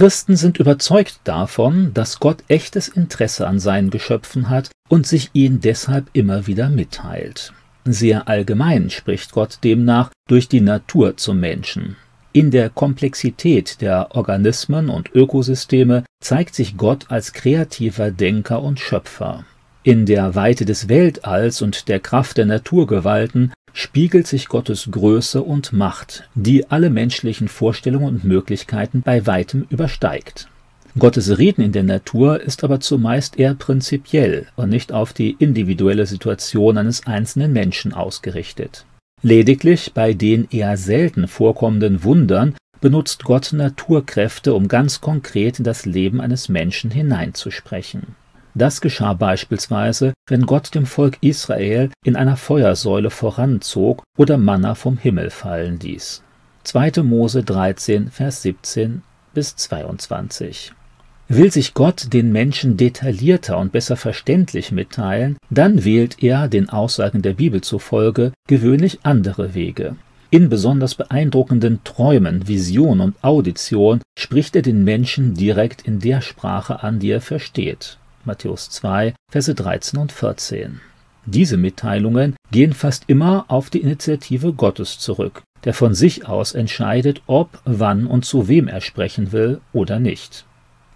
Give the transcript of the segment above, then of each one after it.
Christen sind überzeugt davon, dass Gott echtes Interesse an seinen Geschöpfen hat und sich ihnen deshalb immer wieder mitteilt. Sehr allgemein spricht Gott demnach durch die Natur zum Menschen. In der Komplexität der Organismen und Ökosysteme zeigt sich Gott als kreativer Denker und Schöpfer. In der Weite des Weltalls und der Kraft der Naturgewalten spiegelt sich Gottes Größe und Macht, die alle menschlichen Vorstellungen und Möglichkeiten bei weitem übersteigt. Gottes Reden in der Natur ist aber zumeist eher prinzipiell und nicht auf die individuelle Situation eines einzelnen Menschen ausgerichtet. Lediglich bei den eher selten vorkommenden Wundern benutzt Gott Naturkräfte, um ganz konkret in das Leben eines Menschen hineinzusprechen. Das geschah beispielsweise, wenn Gott dem Volk Israel in einer Feuersäule voranzog oder Manna vom Himmel fallen ließ. 2. Mose 13, Vers 17 bis 22. Will sich Gott den Menschen detaillierter und besser verständlich mitteilen, dann wählt er den Aussagen der Bibel zufolge gewöhnlich andere Wege. In besonders beeindruckenden Träumen, Vision und Audition spricht er den Menschen direkt in der Sprache an, die er versteht. Matthäus 2, Verse 13 und 14. Diese Mitteilungen gehen fast immer auf die Initiative Gottes zurück, der von sich aus entscheidet, ob, wann und zu wem er sprechen will oder nicht.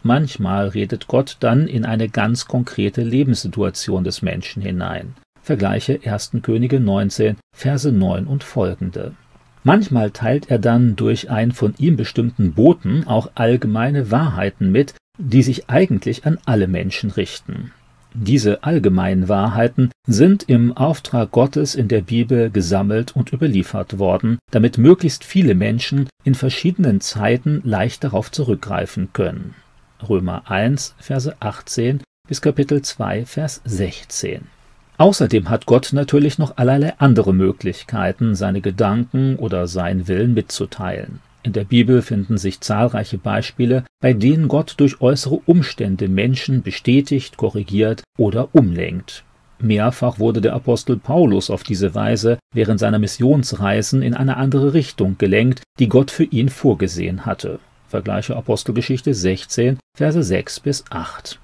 Manchmal redet Gott dann in eine ganz konkrete Lebenssituation des Menschen hinein. Vergleiche 1. Könige 19, Verse 9 und folgende. Manchmal teilt er dann durch einen von ihm bestimmten Boten auch allgemeine Wahrheiten mit, die sich eigentlich an alle Menschen richten. Diese allgemeinen Wahrheiten sind im Auftrag Gottes in der Bibel gesammelt und überliefert worden, damit möglichst viele Menschen in verschiedenen Zeiten leicht darauf zurückgreifen können. Römer 1, Verse 18 bis Kapitel 2, Vers 16. Außerdem hat Gott natürlich noch allerlei andere Möglichkeiten, seine Gedanken oder seinen Willen mitzuteilen. In der Bibel finden sich zahlreiche Beispiele, bei denen Gott durch äußere Umstände Menschen bestätigt, korrigiert oder umlenkt. Mehrfach wurde der Apostel Paulus auf diese Weise während seiner Missionsreisen in eine andere Richtung gelenkt, die Gott für ihn vorgesehen hatte. Vergleiche Apostelgeschichte 16, Verse 6 bis 8.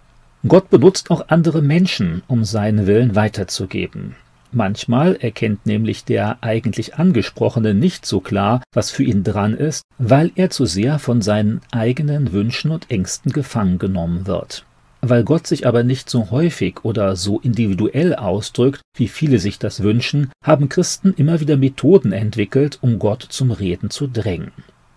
Gott benutzt auch andere Menschen, um seinen Willen weiterzugeben. Manchmal erkennt nämlich der eigentlich Angesprochene nicht so klar, was für ihn dran ist, weil er zu sehr von seinen eigenen Wünschen und Ängsten gefangen genommen wird. Weil Gott sich aber nicht so häufig oder so individuell ausdrückt, wie viele sich das wünschen, haben Christen immer wieder Methoden entwickelt, um Gott zum Reden zu drängen.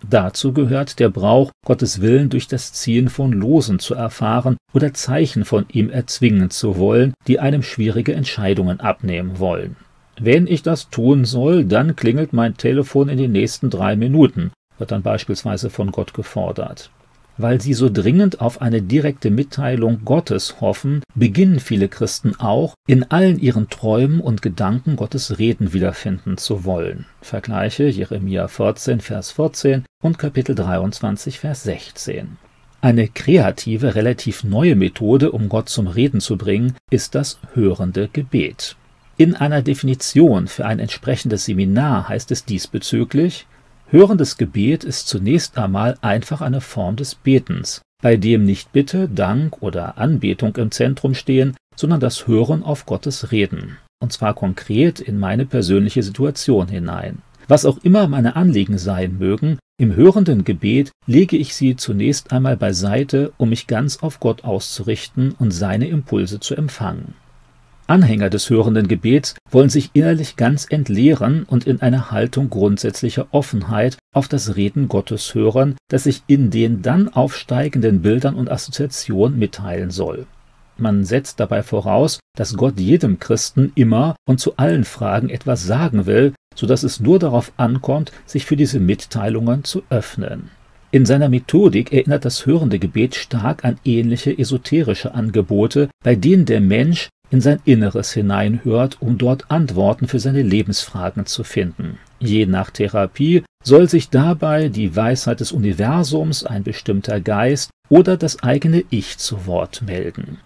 Dazu gehört der Brauch, Gottes Willen durch das Ziehen von Losen zu erfahren oder Zeichen von ihm erzwingen zu wollen, die einem schwierige Entscheidungen abnehmen wollen. Wenn ich das tun soll, dann klingelt mein Telefon in den nächsten drei Minuten, wird dann beispielsweise von Gott gefordert. Weil sie so dringend auf eine direkte Mitteilung Gottes hoffen, beginnen viele Christen auch, in allen ihren Träumen und Gedanken Gottes Reden wiederfinden zu wollen. Vergleiche Jeremia 14, Vers 14 und Kapitel 23, Vers 16. Eine kreative, relativ neue Methode, um Gott zum Reden zu bringen, ist das hörende Gebet. In einer Definition für ein entsprechendes Seminar heißt es diesbezüglich, Hörendes Gebet ist zunächst einmal einfach eine Form des Betens, bei dem nicht Bitte, Dank oder Anbetung im Zentrum stehen, sondern das Hören auf Gottes Reden, und zwar konkret in meine persönliche Situation hinein. Was auch immer meine Anliegen sein mögen, im hörenden Gebet lege ich sie zunächst einmal beiseite, um mich ganz auf Gott auszurichten und seine Impulse zu empfangen. Anhänger des hörenden Gebets wollen sich innerlich ganz entleeren und in einer Haltung grundsätzlicher Offenheit auf das Reden Gottes hören, das sich in den dann aufsteigenden Bildern und Assoziationen mitteilen soll. Man setzt dabei voraus, dass Gott jedem Christen immer und zu allen Fragen etwas sagen will, so dass es nur darauf ankommt, sich für diese Mitteilungen zu öffnen. In seiner Methodik erinnert das hörende Gebet stark an ähnliche esoterische Angebote, bei denen der Mensch in sein Inneres hineinhört, um dort Antworten für seine Lebensfragen zu finden. Je nach Therapie soll sich dabei die Weisheit des Universums, ein bestimmter Geist oder das eigene Ich zu Wort melden.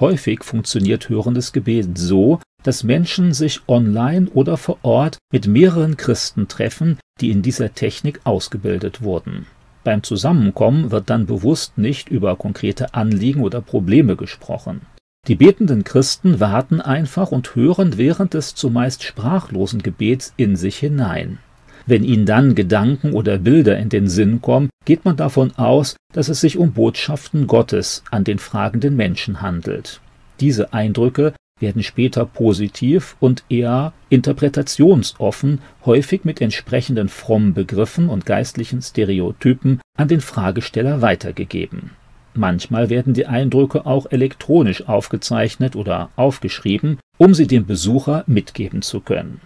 Häufig funktioniert hörendes Gebet so, dass Menschen sich online oder vor Ort mit mehreren Christen treffen, die in dieser Technik ausgebildet wurden. Beim Zusammenkommen wird dann bewusst nicht über konkrete Anliegen oder Probleme gesprochen. Die betenden Christen warten einfach und hören während des zumeist sprachlosen Gebets in sich hinein. Wenn ihnen dann Gedanken oder Bilder in den Sinn kommen, geht man davon aus, dass es sich um Botschaften Gottes an den fragenden Menschen handelt. Diese Eindrücke werden später positiv und eher interpretationsoffen, häufig mit entsprechenden frommen Begriffen und geistlichen Stereotypen an den Fragesteller weitergegeben. Manchmal werden die Eindrücke auch elektronisch aufgezeichnet oder aufgeschrieben, um sie dem Besucher mitgeben zu können.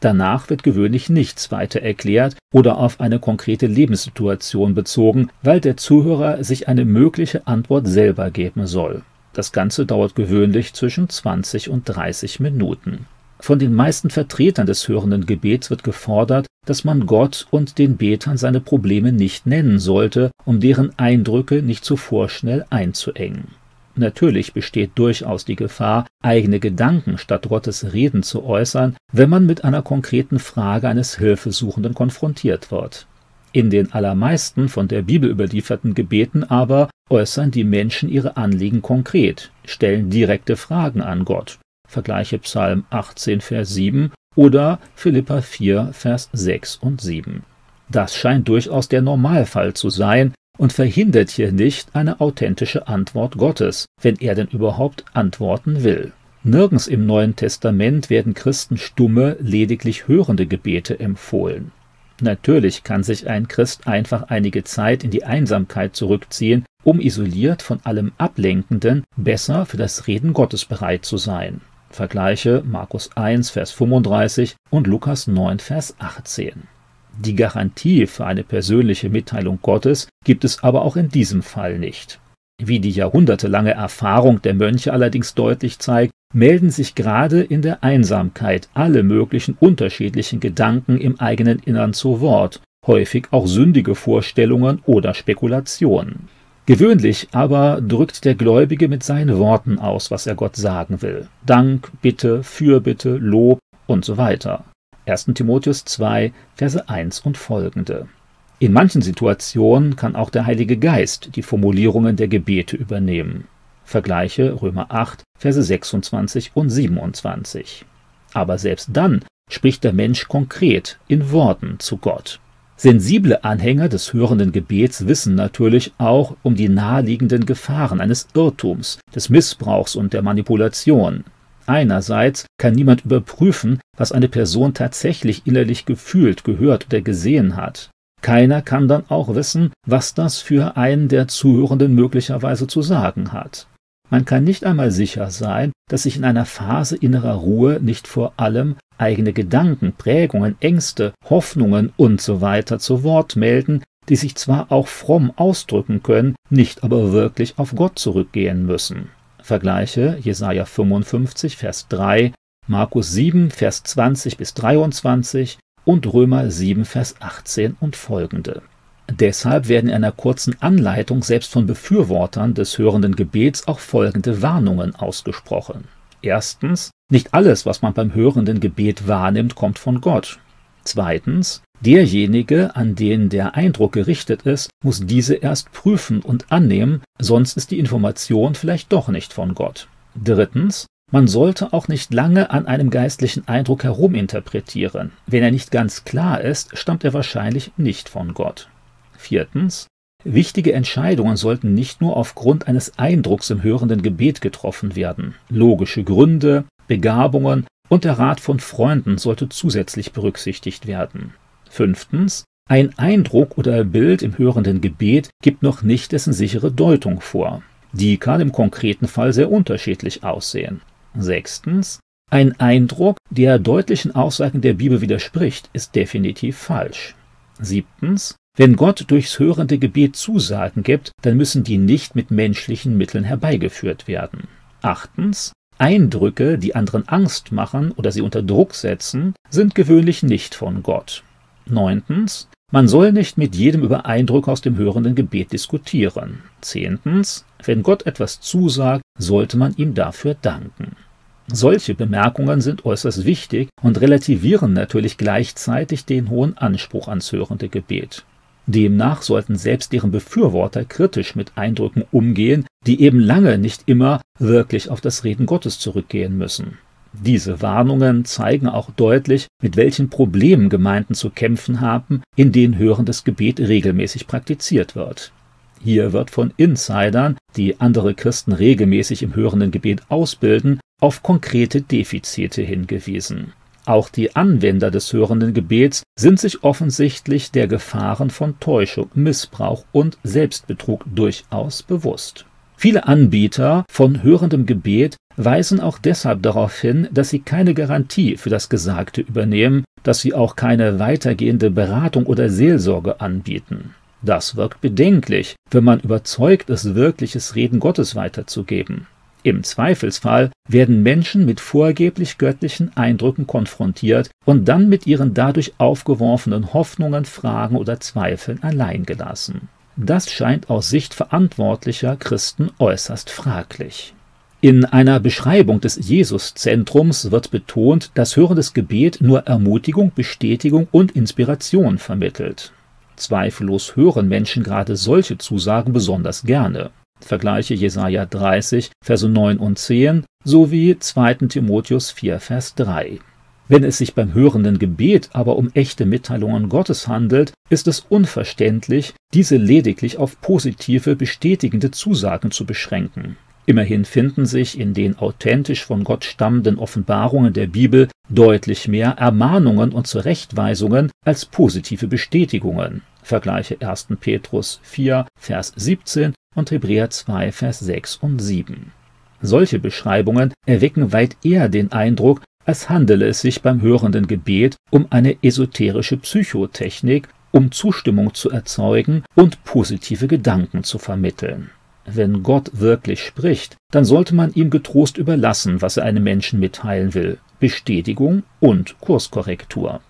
Danach wird gewöhnlich nichts weiter erklärt oder auf eine konkrete Lebenssituation bezogen, weil der Zuhörer sich eine mögliche Antwort selber geben soll. Das Ganze dauert gewöhnlich zwischen 20 und 30 Minuten. Von den meisten Vertretern des hörenden Gebets wird gefordert, dass man Gott und den Betern seine Probleme nicht nennen sollte, um deren Eindrücke nicht zu vorschnell einzuengen. Natürlich besteht durchaus die Gefahr, eigene Gedanken statt Gottes Reden zu äußern, wenn man mit einer konkreten Frage eines Hilfesuchenden konfrontiert wird. In den allermeisten von der Bibel überlieferten Gebeten aber äußern die Menschen ihre Anliegen konkret, stellen direkte Fragen an Gott. Vergleiche Psalm 18, Vers 7 oder Philippa 4, Vers 6 und 7. Das scheint durchaus der Normalfall zu sein und verhindert hier nicht eine authentische Antwort Gottes, wenn er denn überhaupt antworten will. Nirgends im Neuen Testament werden Christen stumme, lediglich hörende Gebete empfohlen. Natürlich kann sich ein Christ einfach einige Zeit in die Einsamkeit zurückziehen, um isoliert von allem Ablenkenden besser für das Reden Gottes bereit zu sein. Vergleiche Markus 1, Vers 35 und Lukas 9, Vers 18. Die Garantie für eine persönliche Mitteilung Gottes gibt es aber auch in diesem Fall nicht. Wie die jahrhundertelange Erfahrung der Mönche allerdings deutlich zeigt, melden sich gerade in der Einsamkeit alle möglichen unterschiedlichen Gedanken im eigenen Innern zu Wort, häufig auch sündige Vorstellungen oder Spekulationen. Gewöhnlich aber drückt der Gläubige mit seinen Worten aus, was er Gott sagen will. Dank, Bitte, Fürbitte, Lob und so weiter. 1. Timotheus 2, Verse 1 und folgende. In manchen Situationen kann auch der Heilige Geist die Formulierungen der Gebete übernehmen. Vergleiche Römer 8, Verse 26 und 27. Aber selbst dann spricht der Mensch konkret in Worten zu Gott. Sensible Anhänger des hörenden Gebets wissen natürlich auch um die naheliegenden Gefahren eines Irrtums, des Missbrauchs und der Manipulation. Einerseits kann niemand überprüfen, was eine Person tatsächlich innerlich gefühlt, gehört oder gesehen hat. Keiner kann dann auch wissen, was das für einen der Zuhörenden möglicherweise zu sagen hat. Man kann nicht einmal sicher sein, dass sich in einer Phase innerer Ruhe nicht vor allem eigene Gedanken, Prägungen, Ängste, Hoffnungen usw. So zu Wort melden, die sich zwar auch fromm ausdrücken können, nicht aber wirklich auf Gott zurückgehen müssen. Vergleiche Jesaja 55, Vers 3, Markus 7, Vers 20 bis 23 und Römer 7, Vers 18 und folgende. Deshalb werden in einer kurzen Anleitung selbst von Befürwortern des hörenden Gebets auch folgende Warnungen ausgesprochen. Erstens, nicht alles, was man beim hörenden Gebet wahrnimmt, kommt von Gott. Zweitens, derjenige, an den der Eindruck gerichtet ist, muss diese erst prüfen und annehmen, sonst ist die Information vielleicht doch nicht von Gott. Drittens, man sollte auch nicht lange an einem geistlichen Eindruck heruminterpretieren. Wenn er nicht ganz klar ist, stammt er wahrscheinlich nicht von Gott. Viertens, wichtige Entscheidungen sollten nicht nur aufgrund eines Eindrucks im hörenden Gebet getroffen werden. Logische Gründe, Begabungen und der Rat von Freunden sollte zusätzlich berücksichtigt werden. Fünftens, ein Eindruck oder Bild im hörenden Gebet gibt noch nicht dessen sichere Deutung vor. Die kann im konkreten Fall sehr unterschiedlich aussehen. Sechstens, ein Eindruck, der deutlichen Aussagen der Bibel widerspricht, ist definitiv falsch. Siebtens, wenn Gott durchs hörende Gebet Zusagen gibt, dann müssen die nicht mit menschlichen Mitteln herbeigeführt werden. Achtens, Eindrücke, die anderen Angst machen oder sie unter Druck setzen, sind gewöhnlich nicht von Gott. Neuntens, man soll nicht mit jedem über Eindrücke aus dem hörenden Gebet diskutieren. Zehntens, wenn Gott etwas zusagt, sollte man ihm dafür danken. Solche Bemerkungen sind äußerst wichtig und relativieren natürlich gleichzeitig den hohen Anspruch ans hörende Gebet. Demnach sollten selbst deren Befürworter kritisch mit Eindrücken umgehen, die eben lange nicht immer wirklich auf das Reden Gottes zurückgehen müssen. Diese Warnungen zeigen auch deutlich, mit welchen Problemen Gemeinden zu kämpfen haben, in denen hörendes Gebet regelmäßig praktiziert wird. Hier wird von Insidern, die andere Christen regelmäßig im hörenden Gebet ausbilden, auf konkrete Defizite hingewiesen. Auch die Anwender des hörenden Gebets sind sich offensichtlich der Gefahren von Täuschung, Missbrauch und Selbstbetrug durchaus bewusst. Viele Anbieter von hörendem Gebet weisen auch deshalb darauf hin, dass sie keine Garantie für das Gesagte übernehmen, dass sie auch keine weitergehende Beratung oder Seelsorge anbieten. Das wirkt bedenklich, wenn man überzeugt ist, wirkliches Reden Gottes weiterzugeben. Im Zweifelsfall werden Menschen mit vorgeblich göttlichen Eindrücken konfrontiert und dann mit ihren dadurch aufgeworfenen Hoffnungen, Fragen oder Zweifeln allein gelassen. Das scheint aus Sicht verantwortlicher Christen äußerst fraglich. In einer Beschreibung des Jesuszentrums wird betont, dass hörendes Gebet nur Ermutigung, Bestätigung und Inspiration vermittelt. Zweifellos hören Menschen gerade solche Zusagen besonders gerne. Vergleiche Jesaja 30, Verse 9 und 10 sowie 2. Timotheus 4, Vers 3. Wenn es sich beim hörenden Gebet aber um echte Mitteilungen Gottes handelt, ist es unverständlich, diese lediglich auf positive, bestätigende Zusagen zu beschränken. Immerhin finden sich in den authentisch von Gott stammenden Offenbarungen der Bibel deutlich mehr Ermahnungen und Zurechtweisungen als positive Bestätigungen. Vergleiche 1. Petrus 4, Vers 17 und Hebräer 2, Vers 6 und 7. Solche Beschreibungen erwecken weit eher den Eindruck, als handele es sich beim hörenden Gebet um eine esoterische Psychotechnik, um Zustimmung zu erzeugen und positive Gedanken zu vermitteln. Wenn Gott wirklich spricht, dann sollte man ihm getrost überlassen, was er einem Menschen mitteilen will, Bestätigung und Kurskorrektur.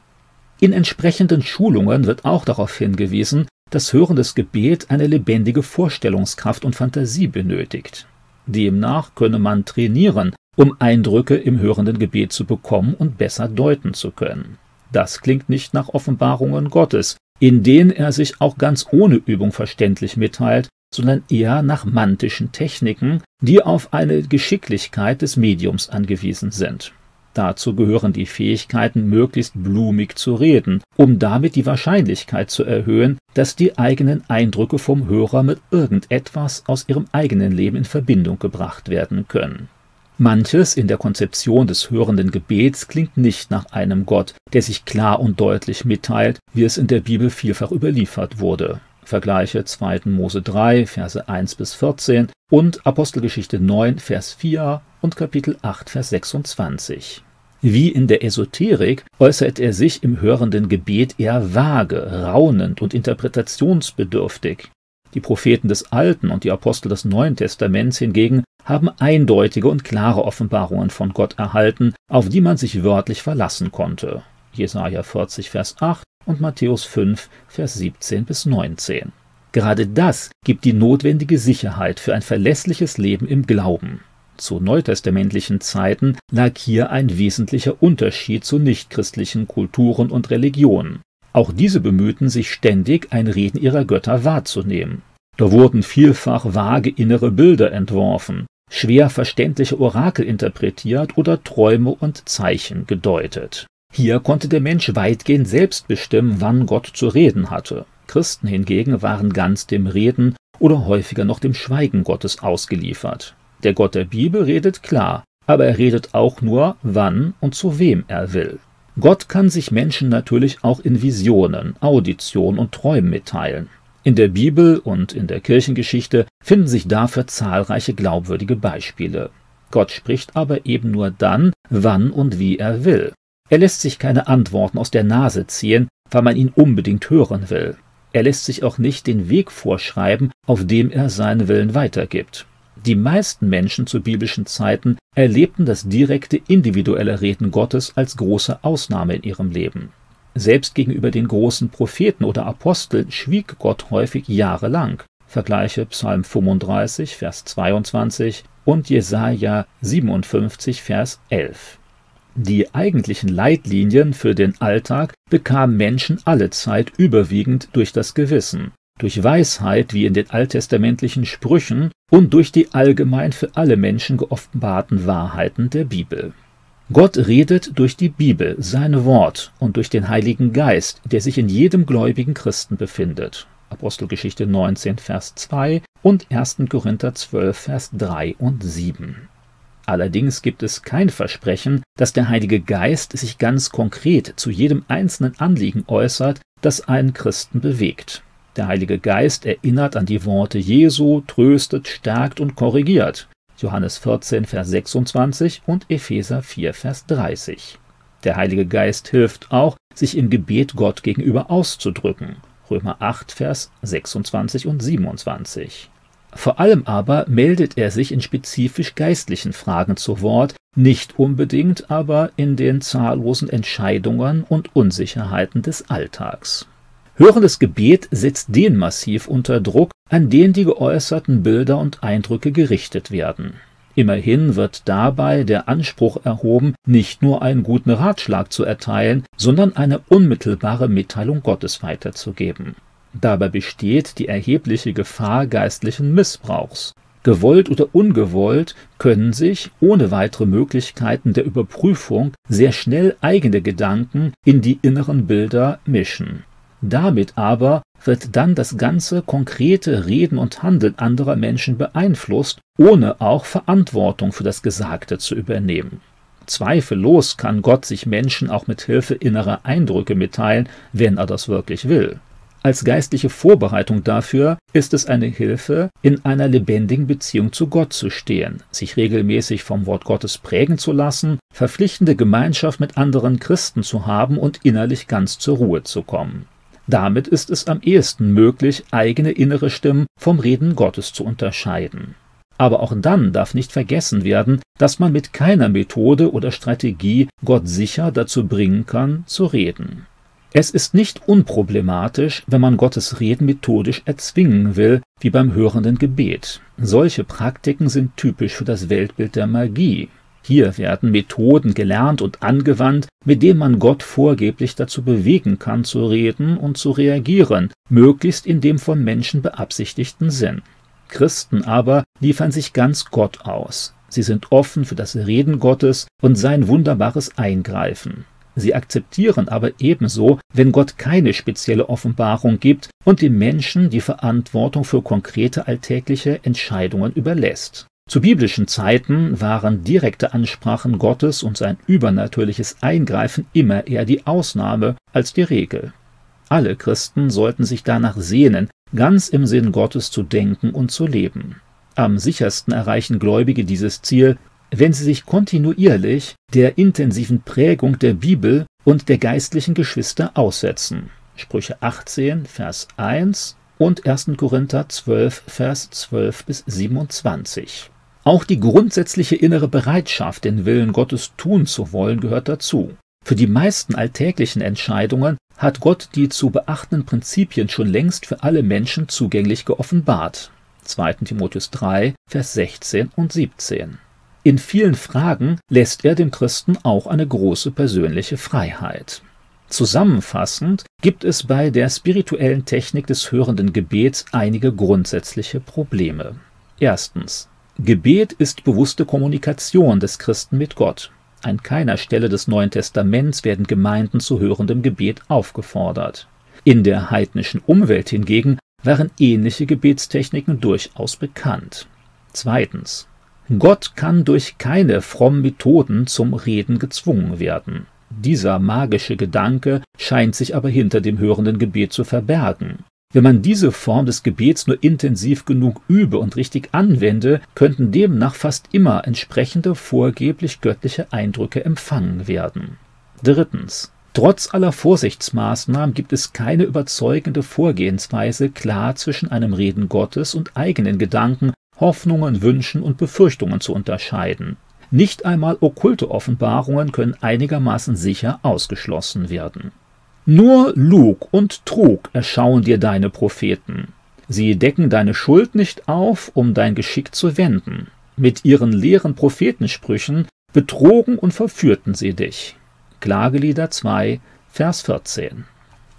In entsprechenden Schulungen wird auch darauf hingewiesen, dass hörendes Gebet eine lebendige Vorstellungskraft und Fantasie benötigt. Demnach könne man trainieren, um Eindrücke im hörenden Gebet zu bekommen und besser deuten zu können. Das klingt nicht nach Offenbarungen Gottes, in denen er sich auch ganz ohne Übung verständlich mitteilt, sondern eher nach mantischen Techniken, die auf eine Geschicklichkeit des Mediums angewiesen sind. Dazu gehören die Fähigkeiten, möglichst blumig zu reden, um damit die Wahrscheinlichkeit zu erhöhen, dass die eigenen Eindrücke vom Hörer mit irgendetwas aus ihrem eigenen Leben in Verbindung gebracht werden können. Manches in der Konzeption des hörenden Gebets klingt nicht nach einem Gott, der sich klar und deutlich mitteilt, wie es in der Bibel vielfach überliefert wurde. Vergleiche 2. Mose 3, Verse 1 bis 14 und Apostelgeschichte 9, Vers 4 und Kapitel 8, Vers 26. Wie in der Esoterik äußert er sich im hörenden Gebet eher vage, raunend und interpretationsbedürftig. Die Propheten des Alten und die Apostel des Neuen Testaments hingegen haben eindeutige und klare Offenbarungen von Gott erhalten, auf die man sich wörtlich verlassen konnte. Jesaja 40, Vers 8 und Matthäus 5, Vers 17 bis 19. Gerade das gibt die notwendige Sicherheit für ein verlässliches Leben im Glauben. Zu neutestamentlichen Zeiten lag hier ein wesentlicher Unterschied zu nichtchristlichen Kulturen und Religionen. Auch diese bemühten sich ständig, ein Reden ihrer Götter wahrzunehmen. Da wurden vielfach vage innere Bilder entworfen, schwer verständliche Orakel interpretiert oder Träume und Zeichen gedeutet. Hier konnte der Mensch weitgehend selbst bestimmen, wann Gott zu reden hatte. Christen hingegen waren ganz dem Reden oder häufiger noch dem Schweigen Gottes ausgeliefert. Der Gott der Bibel redet klar, aber er redet auch nur, wann und zu wem er will. Gott kann sich Menschen natürlich auch in Visionen, Audition und Träumen mitteilen. In der Bibel und in der Kirchengeschichte finden sich dafür zahlreiche glaubwürdige Beispiele. Gott spricht aber eben nur dann, wann und wie er will. Er lässt sich keine Antworten aus der Nase ziehen, weil man ihn unbedingt hören will. Er lässt sich auch nicht den Weg vorschreiben, auf dem er seinen Willen weitergibt. Die meisten Menschen zu biblischen Zeiten erlebten das direkte individuelle Reden Gottes als große Ausnahme in ihrem Leben. Selbst gegenüber den großen Propheten oder Aposteln schwieg Gott häufig jahrelang. Vergleiche Psalm 35, Vers 22 und Jesaja 57, Vers 11. Die eigentlichen Leitlinien für den Alltag bekamen Menschen allezeit überwiegend durch das Gewissen, durch Weisheit wie in den alttestamentlichen Sprüchen und durch die allgemein für alle Menschen geoffenbarten Wahrheiten der Bibel. Gott redet durch die Bibel, sein Wort und durch den Heiligen Geist, der sich in jedem gläubigen Christen befindet. Apostelgeschichte 19, Vers 2 und 1. Korinther 12, Vers 3 und 7. Allerdings gibt es kein Versprechen, dass der Heilige Geist sich ganz konkret zu jedem einzelnen Anliegen äußert, das einen Christen bewegt. Der Heilige Geist erinnert an die Worte Jesu, tröstet, stärkt und korrigiert. Johannes 14, Vers 26 und Epheser 4, Vers 30. Der Heilige Geist hilft auch, sich im Gebet Gott gegenüber auszudrücken. Römer 8, Vers 26 und 27. Vor allem aber meldet er sich in spezifisch geistlichen Fragen zu Wort, nicht unbedingt aber in den zahllosen Entscheidungen und Unsicherheiten des Alltags. Hörendes Gebet setzt den massiv unter Druck, an den die geäußerten Bilder und Eindrücke gerichtet werden. Immerhin wird dabei der Anspruch erhoben, nicht nur einen guten Ratschlag zu erteilen, sondern eine unmittelbare Mitteilung Gottes weiterzugeben. Dabei besteht die erhebliche Gefahr geistlichen Missbrauchs. Gewollt oder ungewollt können sich, ohne weitere Möglichkeiten der Überprüfung, sehr schnell eigene Gedanken in die inneren Bilder mischen. Damit aber wird dann das ganze konkrete Reden und Handeln anderer Menschen beeinflusst, ohne auch Verantwortung für das Gesagte zu übernehmen. Zweifellos kann Gott sich Menschen auch mit Hilfe innerer Eindrücke mitteilen, wenn er das wirklich will. Als geistliche Vorbereitung dafür ist es eine Hilfe, in einer lebendigen Beziehung zu Gott zu stehen, sich regelmäßig vom Wort Gottes prägen zu lassen, verpflichtende Gemeinschaft mit anderen Christen zu haben und innerlich ganz zur Ruhe zu kommen. Damit ist es am ehesten möglich, eigene innere Stimmen vom Reden Gottes zu unterscheiden. Aber auch dann darf nicht vergessen werden, dass man mit keiner Methode oder Strategie Gott sicher dazu bringen kann, zu reden. Es ist nicht unproblematisch, wenn man Gottes Reden methodisch erzwingen will, wie beim hörenden Gebet. Solche Praktiken sind typisch für das Weltbild der Magie, hier werden Methoden gelernt und angewandt, mit denen man Gott vorgeblich dazu bewegen kann, zu reden und zu reagieren, möglichst in dem von Menschen beabsichtigten Sinn. Christen aber liefern sich ganz Gott aus. Sie sind offen für das Reden Gottes und sein wunderbares Eingreifen. Sie akzeptieren aber ebenso, wenn Gott keine spezielle Offenbarung gibt und dem Menschen die Verantwortung für konkrete alltägliche Entscheidungen überlässt. Zu biblischen Zeiten waren direkte Ansprachen Gottes und sein übernatürliches Eingreifen immer eher die Ausnahme als die Regel. Alle Christen sollten sich danach sehnen, ganz im Sinn Gottes zu denken und zu leben. Am sichersten erreichen Gläubige dieses Ziel, wenn sie sich kontinuierlich der intensiven Prägung der Bibel und der geistlichen Geschwister aussetzen. Sprüche 18, Vers 1 und 1. Korinther 12, Vers 12 bis 27. Auch die grundsätzliche innere Bereitschaft, den Willen Gottes tun zu wollen, gehört dazu. Für die meisten alltäglichen Entscheidungen hat Gott die zu beachtenden Prinzipien schon längst für alle Menschen zugänglich geoffenbart. 2. Timotheus 3, Vers 16 und 17. In vielen Fragen lässt er dem Christen auch eine große persönliche Freiheit. Zusammenfassend gibt es bei der spirituellen Technik des hörenden Gebets einige grundsätzliche Probleme. Erstens. Gebet ist bewusste Kommunikation des Christen mit Gott. An keiner Stelle des Neuen Testaments werden Gemeinden zu hörendem Gebet aufgefordert. In der heidnischen Umwelt hingegen waren ähnliche Gebetstechniken durchaus bekannt. Zweitens. Gott kann durch keine frommen Methoden zum Reden gezwungen werden. Dieser magische Gedanke scheint sich aber hinter dem hörenden Gebet zu verbergen. Wenn man diese Form des Gebets nur intensiv genug übe und richtig anwende, könnten demnach fast immer entsprechende vorgeblich göttliche Eindrücke empfangen werden. Drittens. Trotz aller Vorsichtsmaßnahmen gibt es keine überzeugende Vorgehensweise, klar zwischen einem Reden Gottes und eigenen Gedanken, Hoffnungen, Wünschen und Befürchtungen zu unterscheiden. Nicht einmal okkulte Offenbarungen können einigermaßen sicher ausgeschlossen werden. Nur Lug und Trug erschauen dir deine Propheten. Sie decken deine Schuld nicht auf, um dein Geschick zu wenden. Mit ihren leeren Prophetensprüchen betrogen und verführten sie dich. Klagelieder 2, Vers 14.